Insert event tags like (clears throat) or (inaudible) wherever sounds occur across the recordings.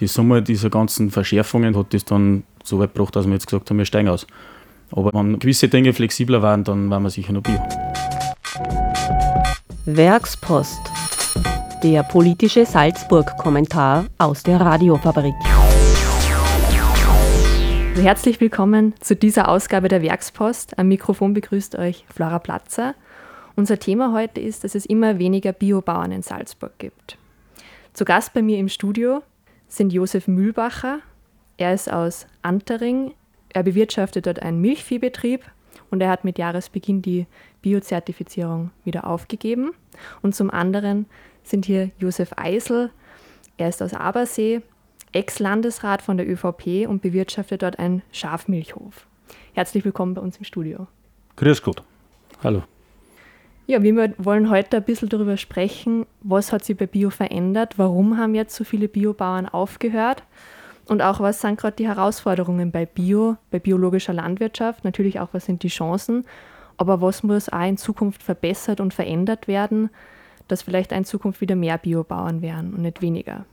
die Summe dieser ganzen Verschärfungen hat das dann so weit gebracht, dass wir jetzt gesagt haben, wir steigen aus. Aber wenn gewisse Dinge flexibler waren, dann waren wir sicher noch Bio. Werkspost. Der politische Salzburg-Kommentar aus der Radiofabrik. Herzlich willkommen zu dieser Ausgabe der Werkspost. Am Mikrofon begrüßt euch Flora Platzer. Unser Thema heute ist, dass es immer weniger Biobauern in Salzburg gibt. Zu Gast bei mir im Studio sind Josef Mühlbacher. Er ist aus Antering. Er bewirtschaftet dort einen Milchviehbetrieb und er hat mit Jahresbeginn die Biozertifizierung wieder aufgegeben. Und zum anderen sind hier Josef Eisel. Er ist aus Abersee, Ex-Landesrat von der ÖVP und bewirtschaftet dort einen Schafmilchhof. Herzlich willkommen bei uns im Studio. Grüß Gott. Hallo. Ja, wir wollen heute ein bisschen darüber sprechen, was hat sich bei Bio verändert, warum haben jetzt so viele Biobauern aufgehört und auch was sind gerade die Herausforderungen bei Bio, bei biologischer Landwirtschaft, natürlich auch was sind die Chancen, aber was muss auch in Zukunft verbessert und verändert werden, dass vielleicht in Zukunft wieder mehr Biobauern werden und nicht weniger.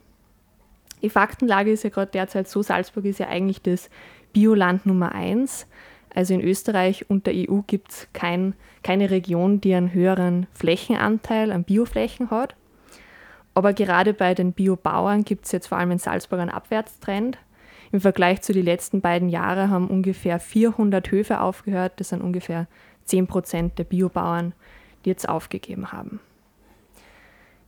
Die Faktenlage ist ja gerade derzeit so, Salzburg ist ja eigentlich das Bioland Nummer eins. Also in Österreich und der EU gibt es kein, keine Region, die einen höheren Flächenanteil an Bioflächen hat. Aber gerade bei den Biobauern gibt es jetzt vor allem in Salzburg einen Abwärtstrend. Im Vergleich zu den letzten beiden Jahren haben ungefähr 400 Höfe aufgehört. Das sind ungefähr 10 Prozent der Biobauern, die jetzt aufgegeben haben.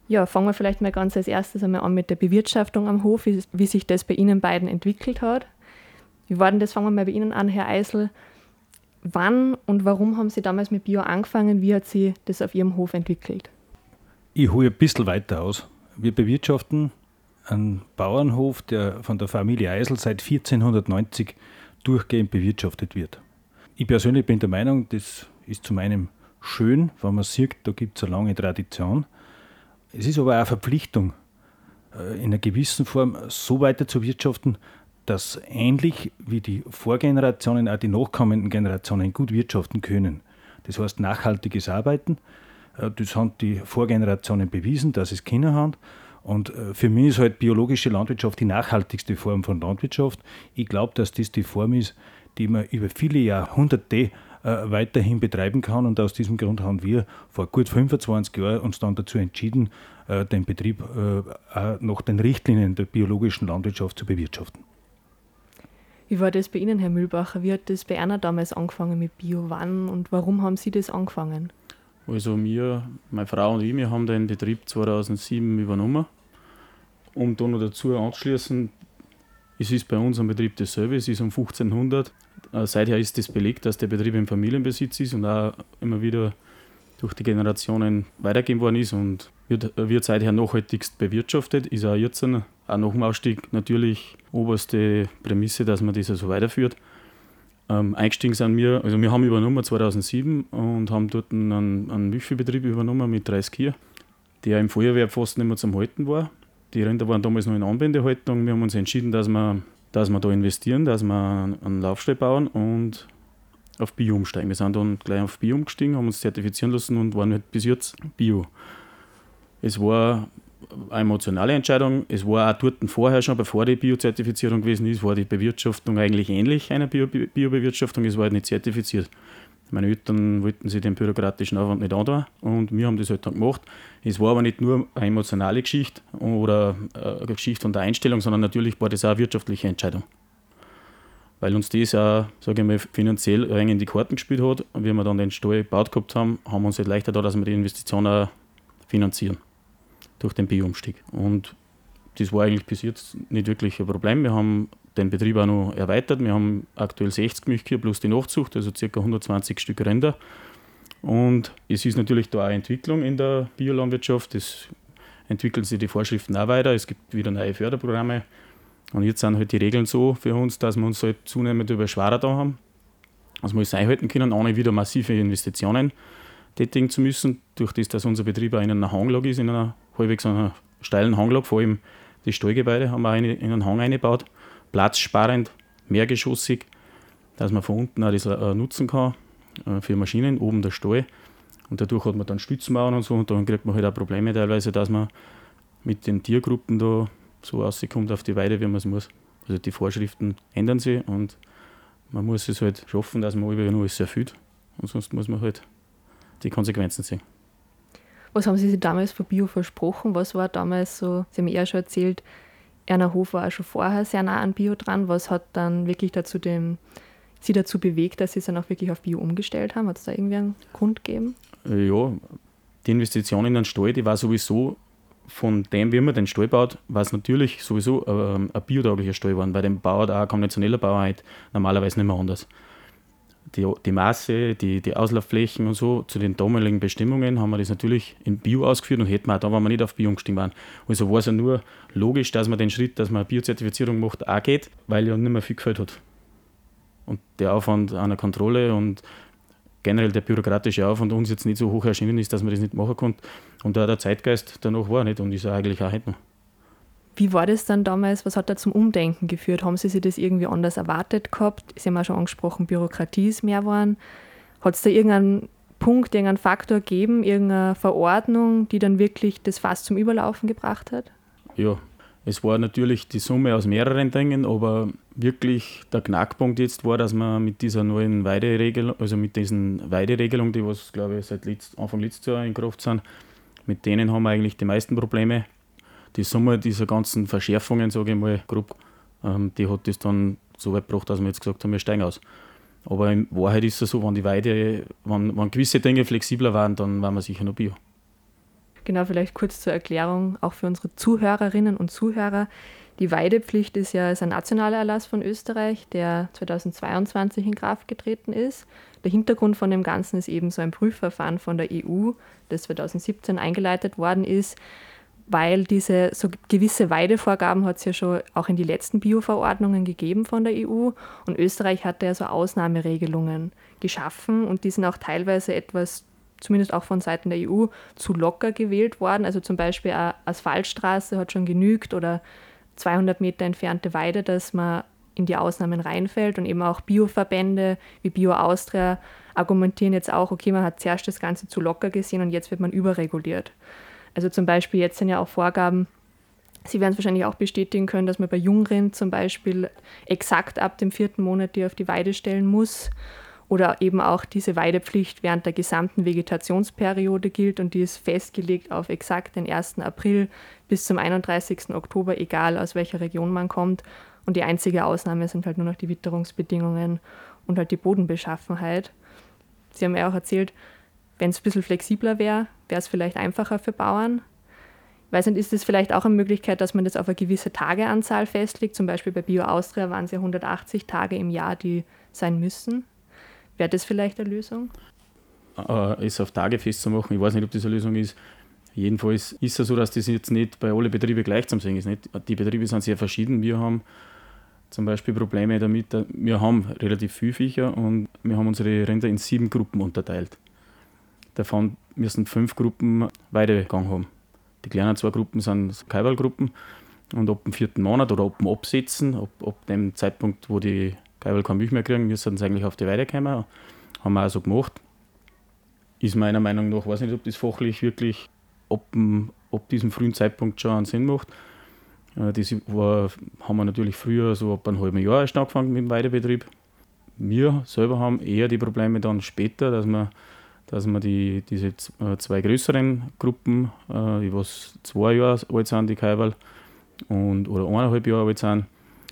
Ja, fangen wir vielleicht mal ganz als erstes einmal an mit der Bewirtschaftung am Hof, wie, wie sich das bei Ihnen beiden entwickelt hat. Wie war denn das? Fangen wir mal bei Ihnen an, Herr Eisel. Wann und warum haben Sie damals mit Bio angefangen? Wie hat sich das auf Ihrem Hof entwickelt? Ich hole ein bisschen weiter aus. Wir bewirtschaften einen Bauernhof, der von der Familie Eisel seit 1490 durchgehend bewirtschaftet wird. Ich persönlich bin der Meinung, das ist zu meinem schön, wenn man sieht, da gibt es eine lange Tradition. Es ist aber auch eine Verpflichtung, äh, in einer gewissen Form so weiter zu wirtschaften, dass ähnlich wie die Vorgenerationen auch die nachkommenden Generationen gut wirtschaften können. Das heißt nachhaltiges Arbeiten. Äh, das haben die Vorgenerationen bewiesen, dass es Kinder haben. Und äh, für mich ist halt biologische Landwirtschaft die nachhaltigste Form von Landwirtschaft. Ich glaube, dass das die Form ist, die man über viele Jahrhunderte äh, weiterhin betreiben kann. Und aus diesem Grund haben wir vor gut 25 Jahren uns dann dazu entschieden, den Betrieb nach den Richtlinien der biologischen Landwirtschaft zu bewirtschaften. Wie war das bei Ihnen, Herr Mühlbacher? Wie hat das bei Erna damals angefangen mit Bio? Wann und warum haben Sie das angefangen? Also wir, meine Frau und ich, wir haben den Betrieb 2007 übernommen. Um da noch dazu anzuschließen, es ist bei uns am Betrieb dasselbe, es ist um 1500. Äh, seither ist das belegt, dass der Betrieb im Familienbesitz ist und auch immer wieder durch die Generationen weitergegeben worden ist und wird, wird seither nachhaltigst bewirtschaftet. Ist auch jetzt, auch nach dem Ausstieg, natürlich oberste Prämisse, dass man das so also weiterführt. Ähm, eingestiegen sind wir, also wir haben übernommen 2007 und haben dort einen, einen Milchviehbetrieb übernommen mit 30 Kühe, der im Feuerwehr fast nicht mehr zum Halten war. Die Rinder waren damals noch in Anwendehaltung. Wir haben uns entschieden, dass wir, dass wir da investieren, dass wir einen Laufstall bauen und auf Bio umsteigen. Wir sind dann gleich auf Bio umgestiegen, haben uns zertifizieren lassen und waren halt bis jetzt Bio. Es war eine emotionale Entscheidung. Es war auch dort vorher schon, bevor die Biozertifizierung gewesen ist, war die Bewirtschaftung eigentlich ähnlich einer Biobewirtschaftung. es war halt nicht zertifiziert. Meine Eltern wollten sich den bürokratischen Aufwand nicht antun und wir haben das halt dann gemacht. Es war aber nicht nur eine emotionale Geschichte oder eine Geschichte von der Einstellung, sondern natürlich war das auch eine wirtschaftliche Entscheidung weil uns das auch, sage ich mal, finanziell ein in die Karten gespielt hat. Und wie wir dann den Stall gebaut gehabt haben, haben wir uns halt leichter da, dass wir die Investition auch finanzieren durch den Bio-Umstieg. Und das war eigentlich bis jetzt nicht wirklich ein Problem. Wir haben den Betrieb auch noch erweitert. Wir haben aktuell 60 Milchkühe plus die Nachzucht, also ca. 120 Stück Rinder. Und es ist natürlich da auch Entwicklung in der Biolandwirtschaft. Es entwickeln sich die Vorschriften auch weiter. Es gibt wieder neue Förderprogramme. Und jetzt sind halt die Regeln so für uns, dass wir uns halt zunehmend über Schwarer da haben. Also wir einhalten können, ohne wieder massive Investitionen tätigen zu müssen, durch das, dass unser Betrieb auch in einer Hanglage ist, in einer halbwegs einer steilen Hanglage, vor allem das Stallgebäude haben wir in einen Hang eingebaut, platzsparend, mehrgeschossig, dass man von unten auch das äh, nutzen kann äh, für Maschinen, oben der Stall. Und dadurch hat man dann Stützmauern und so und dann kriegt man halt auch Probleme teilweise, dass man mit den Tiergruppen da so rauskommt auf die Weide, wie man es muss. Also die Vorschriften ändern sich und man muss es halt schaffen, dass man über nur alles erfüllt. Und sonst muss man halt die Konsequenzen sehen. Was haben Sie sich damals von Bio versprochen? Was war damals so, Sie haben ja schon erzählt, Erna Hof war auch schon vorher sehr nah an Bio dran. Was hat dann wirklich dazu dem, Sie dazu bewegt, dass Sie es dann auch wirklich auf Bio umgestellt haben? Hat es da irgendwie einen Grund gegeben? Äh, ja, die Investition in den Stall, die war sowieso von dem, wie man den Stall baut, war es natürlich sowieso ähm, ein biotauglicher Stall geworden. Bei dem Bauer, auch konventioneller Bauer, halt normalerweise nicht mehr anders. Die, die Maße, die, die Auslaufflächen und so, zu den damaligen Bestimmungen haben wir das natürlich in Bio ausgeführt und hätten wir auch da, wenn wir nicht auf Bio umgestiegen waren. Also war es ja nur logisch, dass man den Schritt, dass man Biozertifizierung macht, auch geht, weil ja nicht mehr viel gefällt hat. Und der Aufwand einer Kontrolle und generell der bürokratische Aufwand uns jetzt nicht so hoch erschienen ist, dass man das nicht machen konnte. Und da der Zeitgeist danach war nicht und ist eigentlich auch heute noch. Wie war das dann damals? Was hat da zum Umdenken geführt? Haben Sie sich das irgendwie anders erwartet gehabt? Sie haben ja schon angesprochen, Bürokratie ist mehr geworden. Hat es da irgendeinen Punkt, irgendeinen Faktor gegeben, irgendeine Verordnung, die dann wirklich das Fass zum Überlaufen gebracht hat? Ja, es war natürlich die Summe aus mehreren Dingen, aber wirklich der Knackpunkt jetzt war, dass man mit dieser neuen Weideregelung, also mit diesen Weideregelungen, die was glaube ich seit Anfang letztes Jahr in Kraft sind, mit denen haben wir eigentlich die meisten Probleme. Die Summe dieser ganzen Verschärfungen, sage ich mal, grob, ähm, die hat das dann so weit gebracht, dass wir jetzt gesagt haben, wir steigen aus. Aber in Wahrheit ist es so, wenn die Weide, wenn, wenn gewisse Dinge flexibler waren, dann waren wir sicher noch Bio. Genau, vielleicht kurz zur Erklärung, auch für unsere Zuhörerinnen und Zuhörer. Die Weidepflicht ist ja ein nationaler Erlass von Österreich, der 2022 in Kraft getreten ist. Der Hintergrund von dem Ganzen ist eben so ein Prüfverfahren von der EU, das 2017 eingeleitet worden ist, weil diese so gewisse Weidevorgaben hat es ja schon auch in die letzten Bio-Verordnungen gegeben von der EU und Österreich hatte ja so Ausnahmeregelungen geschaffen und die sind auch teilweise etwas zumindest auch von Seiten der EU, zu locker gewählt worden. Also zum Beispiel eine Asphaltstraße hat schon genügt oder 200 Meter entfernte Weide, dass man in die Ausnahmen reinfällt und eben auch Bioverbände wie Bio Austria argumentieren jetzt auch, okay, man hat zuerst das Ganze zu locker gesehen und jetzt wird man überreguliert. Also zum Beispiel jetzt sind ja auch Vorgaben, Sie werden es wahrscheinlich auch bestätigen können, dass man bei Jungrind zum Beispiel exakt ab dem vierten Monat die auf die Weide stellen muss oder eben auch diese Weidepflicht während der gesamten Vegetationsperiode gilt und die ist festgelegt auf exakt den 1. April bis zum 31. Oktober, egal aus welcher Region man kommt. Und die einzige Ausnahme sind halt nur noch die Witterungsbedingungen und halt die Bodenbeschaffenheit. Sie haben ja auch erzählt, wenn es ein bisschen flexibler wäre, wäre es vielleicht einfacher für Bauern. Ich weiß nicht, ist es vielleicht auch eine Möglichkeit, dass man das auf eine gewisse Tageanzahl festlegt? Zum Beispiel bei Bio Austria waren es ja 180 Tage im Jahr, die sein müssen. Wäre das vielleicht eine Lösung? Äh, es auf Tage festzumachen, ich weiß nicht, ob das eine Lösung ist. Jedenfalls ist es so, dass das jetzt nicht bei allen Betrieben gleich zu sehen ist. Nicht? Die Betriebe sind sehr verschieden. Wir haben zum Beispiel Probleme damit, wir haben relativ viele Viecher und wir haben unsere Rinder in sieben Gruppen unterteilt. Davon müssen fünf Gruppen Weidegang haben. Die kleinen zwei Gruppen sind Kaiwalgruppen und ab dem vierten Monat oder ab dem Absetzen, ab, ab dem Zeitpunkt, wo die Geil kein Milch mehr kriegen, wir sind eigentlich auf die Weide gekommen. Haben wir auch so gemacht. Ist meiner Meinung nach, weiß nicht, ob das fachlich wirklich ab, ab diesem frühen Zeitpunkt schon einen Sinn macht. Äh, das war, haben wir natürlich früher so ab einem halben Jahr erst angefangen mit dem Weidebetrieb. Wir selber haben eher die Probleme dann später, dass wir, dass wir die, diese äh, zwei größeren Gruppen, äh, die was zwei Jahre alt sind, die Kaiwal, und, oder eineinhalb Jahre alt sind,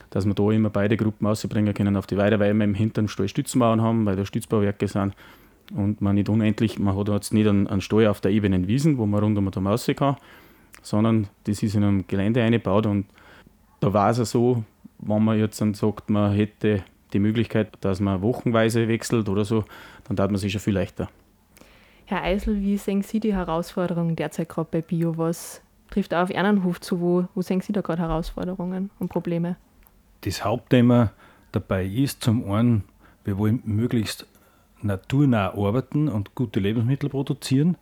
dass wir da immer beide Gruppen ausbringen können auf die Weide, weil wir im hinteren Stall Stützenmauern haben, weil da Stützbauwerke sind und man nicht unendlich, man hat jetzt nicht einen, einen Stall auf der ebenen Wiesen, wo man rund um den Maus kann, sondern das ist in einem Gelände eingebaut und da war es ja so, wenn man jetzt dann sagt, man hätte die Möglichkeit, dass man wochenweise wechselt oder so, dann tat man sich schon viel leichter. Herr Eisel, wie sehen Sie die Herausforderungen derzeit gerade bei Bio? Was trifft auf Ernenhof zu? Wo, wo sehen Sie da gerade Herausforderungen und Probleme? das Hauptthema dabei ist zum einen, wir wollen möglichst naturnah arbeiten und gute Lebensmittel produzieren.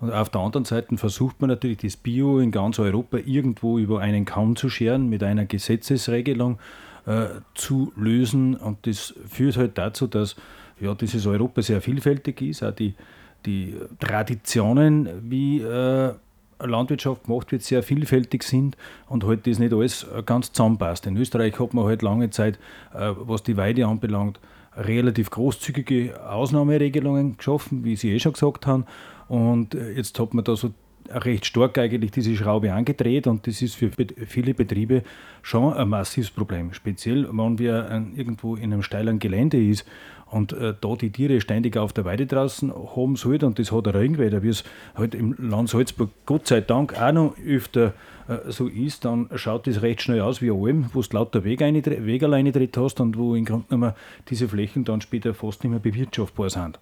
Und auf der anderen Seite versucht man natürlich das Bio in ganz Europa irgendwo über einen Kamm zu scheren, mit einer Gesetzesregelung äh, zu lösen. Und das führt halt dazu, dass ja, dieses Europa sehr vielfältig ist. Auch die, die Traditionen, wie äh, Landwirtschaft gemacht wird, sehr vielfältig sind und halt das nicht alles ganz zusammenpasst. In Österreich hat man halt lange Zeit, äh, was die Weide anbelangt, relativ großzügige Ausnahmeregelungen geschaffen, wie Sie eh schon gesagt haben. Und äh, jetzt hat man da so recht stark eigentlich diese Schraube angedreht und das ist für viele Betriebe schon ein massives Problem. Speziell, wenn wir irgendwo in einem steilen Gelände ist und äh, da die Tiere ständig auf der Weide draußen haben sollten und das hat ein Regenwetter, wie es halt im Land Salzburg Gott sei Dank auch noch öfter äh, so ist, dann schaut das recht schnell aus wie Alm, wo du lauter Wegerleine drin hast und wo im Grunde genommen diese Flächen dann später fast nicht mehr bewirtschaftbar sind.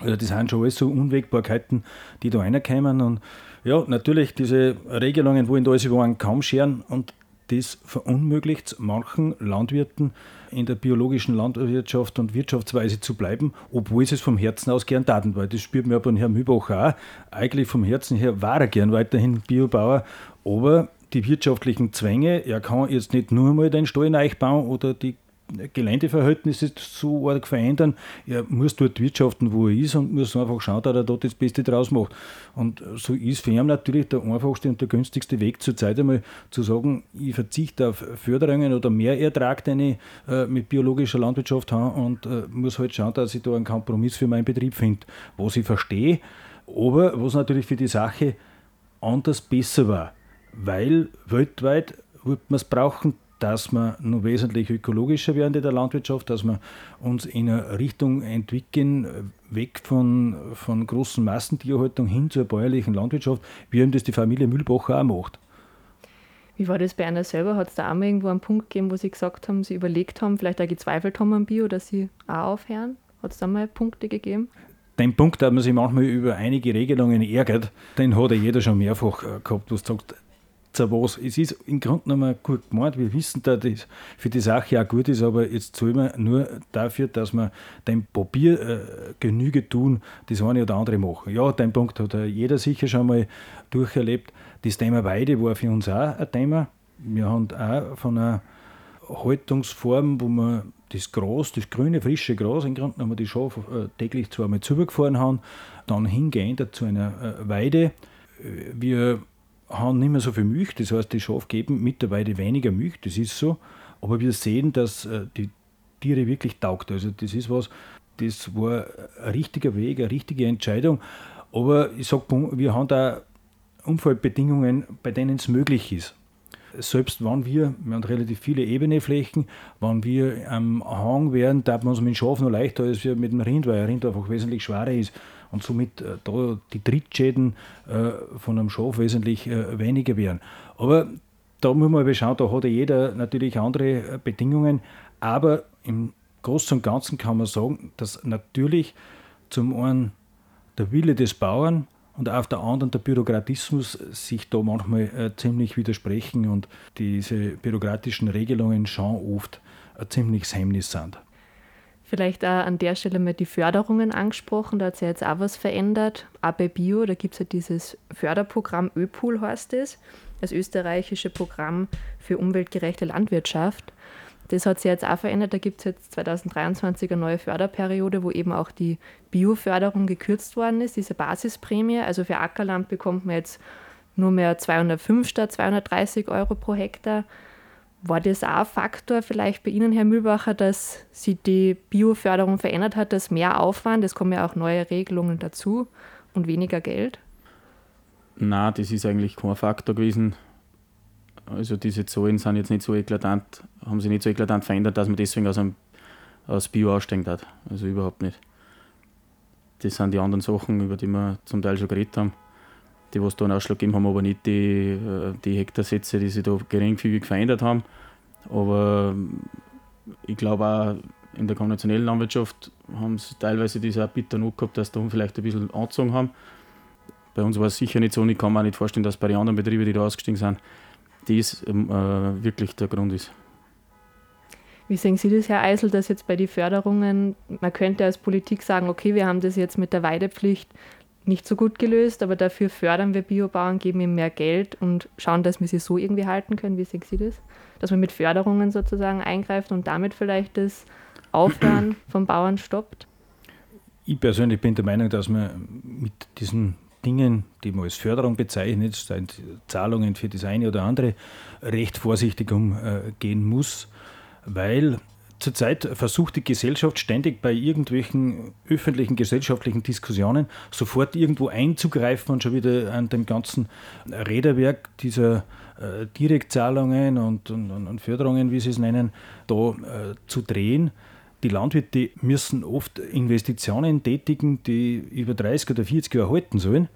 Also das sind schon alles so Unwägbarkeiten, die da reinkommen und ja, natürlich diese Regelungen wollen da alles über einen kaum scheren und das verunmöglicht manchen Landwirten in der biologischen Landwirtschaft und Wirtschaftsweise zu bleiben, obwohl sie es vom Herzen aus gern taten, weil das spürt man ja bei Herrn Mühlbacher auch. Eigentlich vom Herzen her war er gern weiterhin Biobauer, aber die wirtschaftlichen Zwänge, er kann jetzt nicht nur mal den Stall neu bauen oder die Geländeverhältnisse so arg verändern. Er muss dort wirtschaften, wo er ist und muss einfach schauen, dass er dort das Beste draus macht. Und so ist für ihn natürlich der einfachste und der günstigste Weg zurzeit einmal zu sagen, ich verzichte auf Förderungen oder mehr Ertrag, den ich äh, mit biologischer Landwirtschaft habe und äh, muss halt schauen, dass ich da einen Kompromiss für meinen Betrieb finde, was ich verstehe, aber was natürlich für die Sache anders besser war, weil weltweit wird man es brauchen, dass wir noch wesentlich ökologischer werden in der Landwirtschaft, dass wir uns in eine Richtung entwickeln, weg von, von großen Massentierhaltung hin zur bäuerlichen Landwirtschaft, wie eben das die Familie Mühlbacher auch macht. Wie war das bei einer selber? Hat es da auch mal irgendwo einen Punkt gegeben, wo Sie gesagt haben, Sie überlegt haben, vielleicht auch gezweifelt haben am Bio, dass Sie auch aufhören? Hat es da mal Punkte gegeben? Den Punkt, dass man sich manchmal über einige Regelungen ärgert, den hat ja jeder schon mehrfach äh, gehabt, wo es sagt, was. Es ist im Grunde genommen gut gemeint. Wir wissen, dass das für die Sache auch gut ist, aber jetzt zahlen wir nur dafür, dass wir dem Papier äh, Genüge tun, das eine oder andere machen. Ja, den Punkt hat jeder sicher schon mal durcherlebt. Das Thema Weide war für uns auch ein Thema. Wir haben auch von einer Haltungsform, wo man das Gras, das grüne, frische Gras, im Grunde genommen die Schafe äh, täglich zweimal zugefahren haben, dann hingeändert zu einer äh, Weide. Äh, wir haben nicht mehr so viel Milch, das heißt, die Schafe geben mittlerweile weniger Milch, das ist so. Aber wir sehen, dass äh, die Tiere wirklich taugt. Also das ist was, das war ein richtiger Weg, eine richtige Entscheidung. Aber ich sage, wir haben da Umfeldbedingungen, bei denen es möglich ist. Selbst wenn wir, wir haben relativ viele ebene Flächen, wenn wir am Hang wären, da man uns mit dem Schaf noch leichter als mit dem Rind, weil ein Rind einfach wesentlich schwerer ist und somit äh, da die Trittschäden äh, von einem Schaf wesentlich äh, weniger wären. Aber da muss man schauen, da hat jeder natürlich andere Bedingungen, aber im Großen und Ganzen kann man sagen, dass natürlich zum einen der Wille des Bauern und auf der anderen der Bürokratismus sich da manchmal ziemlich widersprechen und diese bürokratischen Regelungen schon oft ein ziemliches Hemmnis sind. Vielleicht auch an der Stelle mal die Förderungen angesprochen, da hat sich jetzt auch was verändert. Auch bei Bio, da gibt es ja dieses Förderprogramm ÖPOOL heißt es, das österreichische Programm für umweltgerechte Landwirtschaft. Das hat sich jetzt auch verändert. Da gibt es jetzt 2023 eine neue Förderperiode, wo eben auch die Bioförderung gekürzt worden ist, diese Basisprämie. Also für Ackerland bekommt man jetzt nur mehr 205 statt 230 Euro pro Hektar. War das auch ein Faktor vielleicht bei Ihnen, Herr Mühlbacher, dass sich die Bioförderung verändert hat, dass mehr Aufwand, es kommen ja auch neue Regelungen dazu und weniger Geld? Na, das ist eigentlich kein Faktor gewesen. Also diese Zahlen sind jetzt nicht so eklatant, haben sich nicht so eklatant verändert, dass man deswegen aus, einem, aus Bio aussteigen hat. Also überhaupt nicht. Das sind die anderen Sachen, über die wir zum Teil schon geredet haben die was da einen Ausschlag gegeben haben, aber nicht die, äh, die Hektarsätze, die sich da geringfügig verändert haben. Aber ich glaube auch in der konventionellen Landwirtschaft haben sie teilweise diese bitter noch gehabt, dass da vielleicht ein bisschen angezogen haben. Bei uns war es sicher nicht so und ich kann mir auch nicht vorstellen, dass bei den anderen Betrieben, die da ausgestiegen sind, dies ähm, äh, wirklich der Grund ist. Wie sehen Sie das, Herr Eisel, dass jetzt bei den Förderungen, man könnte als Politik sagen, okay, wir haben das jetzt mit der Weidepflicht nicht so gut gelöst, aber dafür fördern wir Biobauern, geben ihm mehr Geld und schauen, dass wir sie so irgendwie halten können. Wie sehen Sie das? Dass man mit Förderungen sozusagen eingreift und damit vielleicht das Aufhören (clears throat) von Bauern stoppt? Ich persönlich bin der Meinung, dass man mit diesen Dingen, die man als Förderung bezeichnet, Zahlungen für das eine oder andere, recht vorsichtig umgehen muss, weil zurzeit versucht die Gesellschaft ständig bei irgendwelchen öffentlichen gesellschaftlichen Diskussionen sofort irgendwo einzugreifen und schon wieder an dem ganzen Räderwerk dieser äh, Direktzahlungen und, und, und, Förderungen, wie sie es nennen, da äh, zu drehen. Die Landwirte müssen oft Investitionen tätigen, die über 30 oder 40 Jahre halten sollen.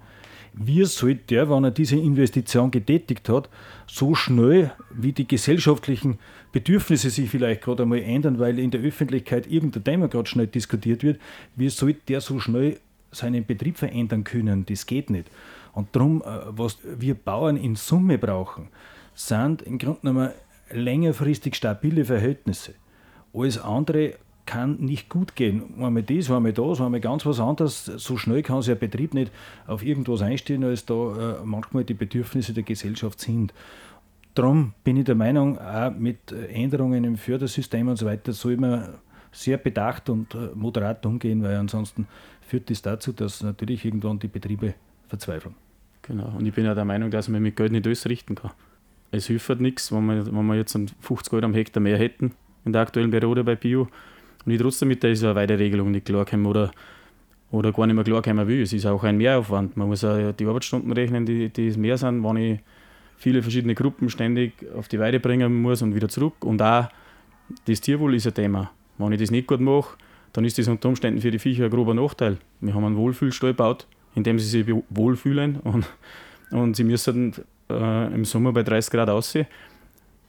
Wie soll der, wenn er diese Investition getätigt hat, so schnell wie die gesellschaftlichen Bedürfnisse sich vielleicht gerade einmal ändern, weil in der Öffentlichkeit irgendein Thema gerade schnell diskutiert wird, wie soll der so schnell seinen Betrieb verändern können? Das geht nicht. Und darum, äh, was wir Bauern in Summe brauchen, sind im Grunde genommen längerfristig stabile Verhältnisse. Alles andere kann nicht gut gehen. Einmal das, einmal das, einmal ganz was anderes. So schnell kann sich ein Betrieb nicht auf irgendwas einstellen, als da äh, manchmal die Bedürfnisse der Gesellschaft sind. Darum bin ich der Meinung, auch mit Änderungen im Fördersystem und so weiter soll man sehr bedacht und äh, moderat umgehen, weil ansonsten führt das dazu, dass natürlich irgendwann die Betriebe verzweifeln. Genau, und ich bin ja der Meinung, dass man mit Geld nicht alles richten kann. Es hilft halt nichts, wenn wir, wenn wir jetzt 50 Euro am Hektar mehr hätten in der aktuellen Periode bei Bio und ich trotzdem mit dieser Weideregelung nicht klarkommen oder, oder gar nicht mehr klarkommen will. Es ist auch ein Mehraufwand. Man muss auch die Arbeitsstunden rechnen, die, die mehr sind, wenn ich viele verschiedene Gruppen ständig auf die Weide bringen muss und wieder zurück. Und auch das Tierwohl ist ein Thema. Wenn ich das nicht gut mache, dann ist das unter Umständen für die Viecher ein grober Nachteil. Wir haben einen Wohlfühlstall gebaut, in dem sie sich wohlfühlen und, und sie müssen äh, im Sommer bei 30 Grad aussehen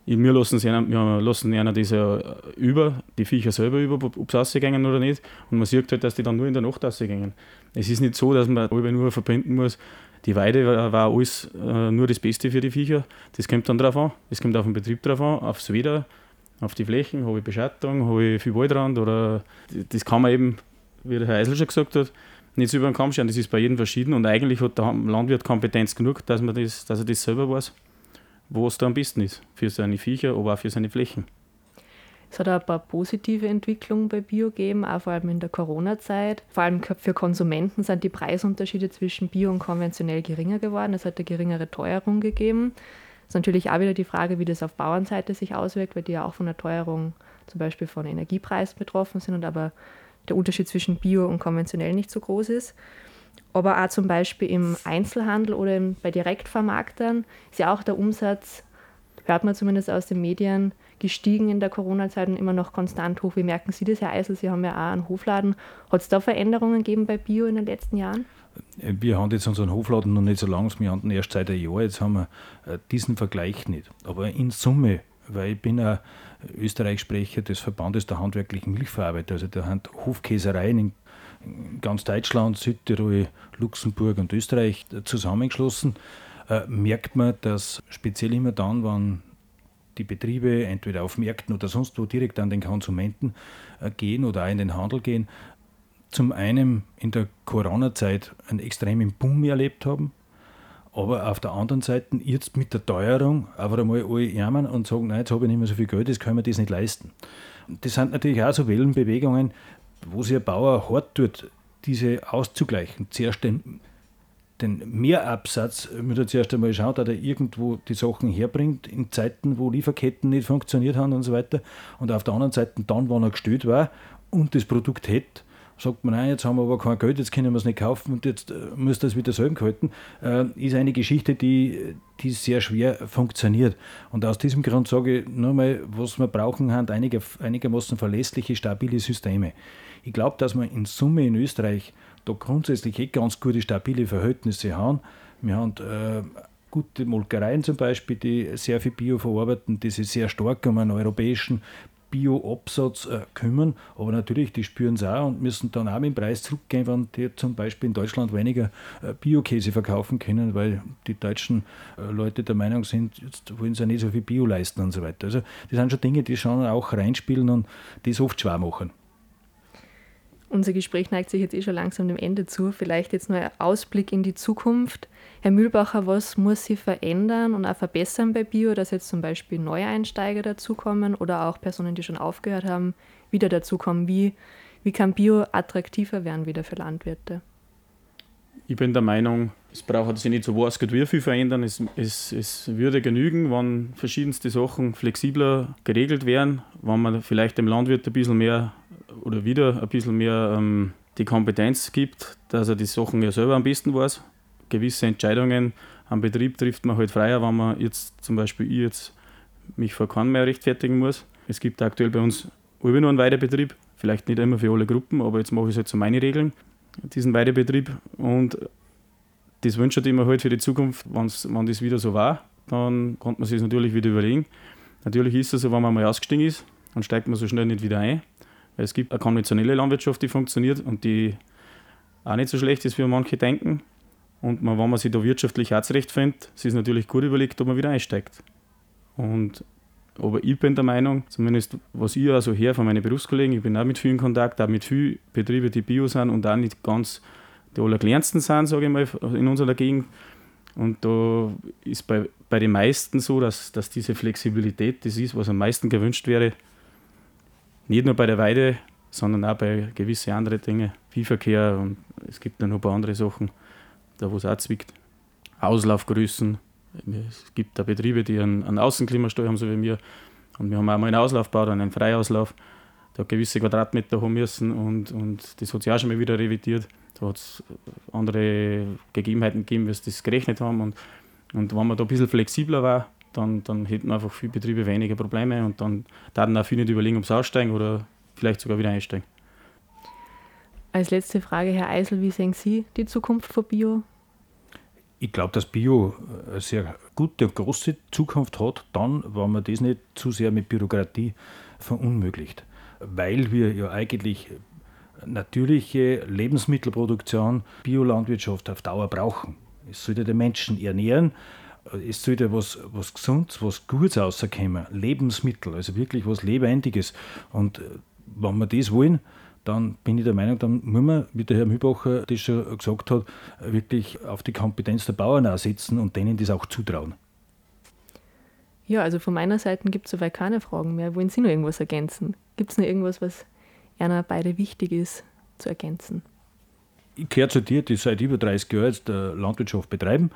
wir lassen, sie einer, wir lassen diese über, die Viecher selber über, ob sie rausgehen oder nicht. Und man sieht halt, dass die dann nur in der Nacht rausgehen. Es ist nicht so, dass man nur verbinden muss, die Weide war alles äh, nur das Beste für die Viecher. Das kommt dann drauf an. Das kommt auf den Betrieb drauf an, aufs Wetter, auf die Flächen, habe ich Beschattung, habe ich viel Waldrand oder das kann man eben, wie der Herr Eisel schon gesagt hat, nicht so über den Kamm scheren. Das ist bei jedem verschieden und eigentlich hat der Landwirt Kompetenz genug, dass, man das, dass er das selber weiß wo es da am besten ist, für seine Viecher, aber auch für seine Flächen. Es hat auch ein paar positive Entwicklungen bei Bio gegeben, auch vor allem in der Corona-Zeit. Vor allem für Konsumenten sind die Preisunterschiede zwischen Bio und konventionell geringer geworden. Es hat eine geringere Teuerung gegeben. Es ist natürlich auch wieder die Frage, wie das auf Bauernseite sich auswirkt, weil die ja auch von der Teuerung zum Beispiel von Energiepreisen betroffen sind und aber der Unterschied zwischen Bio und konventionell nicht so groß ist aber auch zum Beispiel im Einzelhandel oder bei Direktvermarktern ist ja auch der Umsatz, hört man zumindest aus den Medien, gestiegen in der Corona-Zeit und immer noch konstant hoch. Wie merken Sie das, Herr Eisel? Sie haben ja auch einen Hofladen. Hat es da Veränderungen gegeben bei Bio in den letzten Jahren? Wir haben jetzt unseren Hofladen noch nicht so lange, wir hatten erst seit einem Jahr, jetzt haben wir äh, diesen Vergleich nicht. Aber in Summe, weil ich bin ein Österreich-Sprecher des Verbandes der handwerklichen Milchverarbeiter, also der Hofkäsereien in ganz Deutschland, Südtirol, Luxemburg und Österreich zusammengeschlossen, äh, merkt man, dass speziell immer dann, wenn die Betriebe entweder auf Märkten oder sonst wo direkt an den Konsumenten äh, gehen oder auch in den Handel gehen, zum einen in der Corona-Zeit einen extremen Boom erlebt haben, aber auf der anderen Seite jetzt mit der Teuerung einfach einmal alle jammern und sagen, nein, jetzt habe ich nicht mehr so viel Geld, jetzt können wir das nicht leisten. Das sind natürlich auch so Wellenbewegungen, wo sich ein Bauer hart tut, diese auszugleichen. Zuerst den, den Mehrabsatz, muss er zuerst einmal schauen, dass er irgendwo die Sachen herbringt, in Zeiten, wo Lieferketten nicht funktioniert haben und so weiter. Und auf der anderen Seite dann, wenn er gestellt war und das Produkt hätte, sagt man, nein, jetzt haben wir aber kein Geld, jetzt können wir es nicht kaufen und jetzt äh, muss das wieder selber gehalten, äh, ist eine Geschichte, die, die sehr schwer funktioniert. Und aus diesem Grund sage ich nur mal, was wir brauchen, sind einige, einigermaßen verlässliche, stabile Systeme. Ich glaube, dass wir in Summe in Österreich da grundsätzlich eh ganz gute, stabile Verhältnisse haben. Wir haben äh, gute Molkereien zum Beispiel, die sehr viel Bio verarbeiten, die sich sehr stark um einen europäischen Bio-Absatz äh, kümmern, aber natürlich, die spüren es auch und müssen dann auch mit dem Preis zurückgehen, wenn die zum Beispiel in Deutschland weniger äh, Bio-Käse verkaufen können, weil die deutschen äh, Leute der Meinung sind, jetzt wollen sie ja nicht so viel Bio leisten und so weiter. Also das sind schon Dinge, die schon auch reinspielen und das oft schwer machen. Unser Gespräch neigt sich jetzt eh schon langsam dem Ende zu. Vielleicht jetzt nur ein Ausblick in die Zukunft. Herr Mühlbacher, was muss sich verändern und auch verbessern bei Bio, dass jetzt zum Beispiel Neueinsteiger dazukommen oder auch Personen, die schon aufgehört haben, wieder dazukommen? Wie, wie kann Bio attraktiver werden wieder für Landwirte? Ich bin der Meinung, es braucht sich nicht so was wie viel verändern. Es, es, es würde genügen, wenn verschiedenste Sachen flexibler geregelt wären, wenn man vielleicht dem Landwirt ein bisschen mehr oder wieder ein bisschen mehr ähm, die Kompetenz gibt, dass er die Sachen ja selber am besten weiß. Gewisse Entscheidungen am Betrieb trifft man halt freier, wenn man jetzt zum Beispiel ich jetzt mich vor keinem mehr rechtfertigen muss. Es gibt aktuell bei uns nur einen Weidebetrieb, vielleicht nicht immer für alle Gruppen, aber jetzt mache ich es halt so meine Regeln, diesen Weidebetrieb. Und das wünsche ich mir halt für die Zukunft, wenn's, wenn das wieder so war, dann konnte man sich natürlich wieder überlegen. Natürlich ist es so, wenn man mal ausgestiegen ist, dann steigt man so schnell nicht wieder ein. Weil es gibt eine konventionelle Landwirtschaft, die funktioniert und die auch nicht so schlecht ist, wie manche denken. Und man, wenn man sich da wirtschaftlich auch zurechtfindet, ist es natürlich gut überlegt, ob man wieder einsteigt. Und, aber ich bin der Meinung, zumindest was ich also her von meinen Berufskollegen, ich bin auch mit vielen Kontakt, auch mit vielen Betrieben, die Bio sind und auch nicht ganz die allerkleinsten sind, sage ich mal, in unserer Gegend. Und da ist bei, bei den meisten so, dass, dass diese Flexibilität das ist, was am meisten gewünscht wäre. Nicht nur bei der Weide, sondern auch bei gewissen anderen Dingen, Viehverkehr und es gibt dann noch ein paar andere Sachen, da wo es auch zwickt. Auslaufgrößen. Es gibt da Betriebe, die einen, einen Außenklimastall haben, so wie wir. Und wir haben auch mal einen Auslauf gebaut, einen Freiauslauf. Da gewisse Quadratmeter haben müssen und, und das hat sich auch schon mal wieder revidiert. Da hat es andere Gegebenheiten gegeben, wie sie das gerechnet haben. Und, und wenn man da ein bisschen flexibler war, dann, dann hätten einfach viele Betriebe weniger Probleme und dann würden auch viele nicht überlegen, ob sie aussteigen oder vielleicht sogar wieder einsteigen. Als letzte Frage, Herr Eisel, wie sehen Sie die Zukunft von Bio? Ich glaube, dass Bio eine sehr gute und große Zukunft hat, dann, wenn man das nicht zu sehr mit Bürokratie verunmöglicht. Weil wir ja eigentlich natürliche Lebensmittelproduktion, Biolandwirtschaft auf Dauer brauchen. Es sollte den Menschen ernähren, es sollte was, was Gesundes, was Gutes rauskommen, Lebensmittel, also wirklich was Lebendiges. Und äh, wenn wir das wollen, dann bin ich der Meinung, dann muss man, wie der Herr Mühlbacher das schon gesagt hat, wirklich auf die Kompetenz der Bauern auch setzen und denen das auch zutrauen. Ja, also von meiner Seite gibt es soweit keine Fragen mehr. Wollen Sie noch irgendwas ergänzen? Gibt es noch irgendwas, was einer beide wichtig ist zu ergänzen? Ich gehöre zu dir, die seit über 30 Jahren jetzt Landwirtschaft betreiben.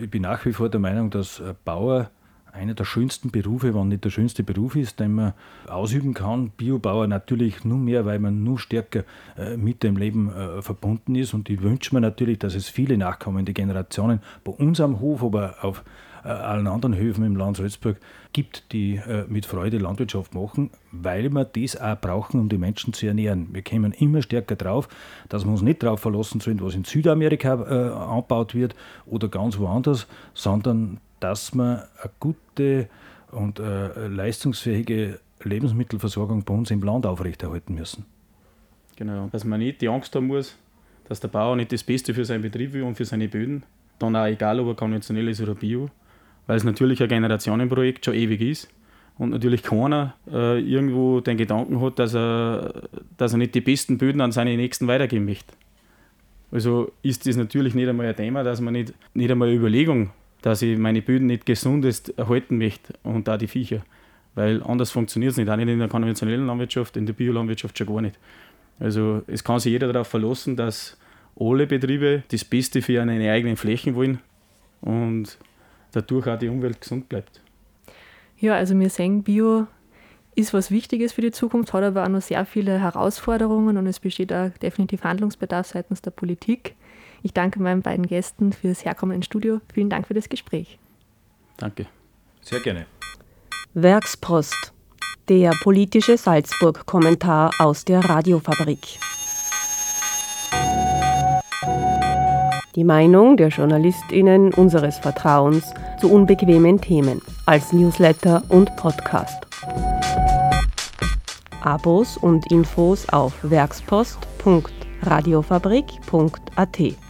Ich bin nach wie vor der Meinung, dass Bauer einer der schönsten Berufe, wenn nicht der schönste Beruf ist, den man ausüben kann. Biobauer natürlich nur mehr, weil man nur stärker äh, mit dem Leben äh, verbunden ist. Und ich wünsche mir natürlich, dass es viele nachkommende Generationen bei uns am Hof, aber auf äh, allen anderen Höfen im Land Salzburg gibt, die mit Freude Landwirtschaft machen, weil wir das auch brauchen, um die Menschen zu ernähren. Wir kommen immer stärker drauf, dass wir uns nicht darauf verlassen sollen, was in Südamerika angebaut wird oder ganz woanders, sondern dass wir eine gute und äh, leistungsfähige Lebensmittelversorgung bei uns im Land aufrechterhalten müssen. Genau, dass man nicht die Angst haben muss, dass der Bauer nicht das Beste für seinen Betrieb will und für seine Böden. Dann auch egal, ob er konventionell ist oder bio, weil es natürlich ein Generationenprojekt schon ewig ist und natürlich keiner äh, irgendwo den Gedanken hat, dass er, dass er nicht die besten Böden an seine Nächsten weitergeben möchte. Also ist das natürlich nicht einmal ein Thema, dass man nicht, nicht einmal eine Überlegung dass ich meine Böden nicht gesundest erhalten möchte und da die Viecher. Weil anders funktioniert es nicht, auch nicht in der konventionellen Landwirtschaft, in der Biolandwirtschaft schon gar nicht. Also es kann sich jeder darauf verlassen, dass alle Betriebe das Beste für ihre eigenen Flächen wollen und dadurch auch die Umwelt gesund bleibt. Ja, also wir sehen, Bio ist was Wichtiges für die Zukunft, hat aber auch noch sehr viele Herausforderungen und es besteht auch definitiv Handlungsbedarf seitens der Politik. Ich danke meinen beiden Gästen fürs Herkommen ins Studio. Vielen Dank für das Gespräch. Danke. Sehr gerne. Werkspost. Der politische Salzburg-Kommentar aus der Radiofabrik. Die Meinung der JournalistInnen unseres Vertrauens zu unbequemen Themen als Newsletter und Podcast. Abos und Infos auf werkspost.radiofabrik.at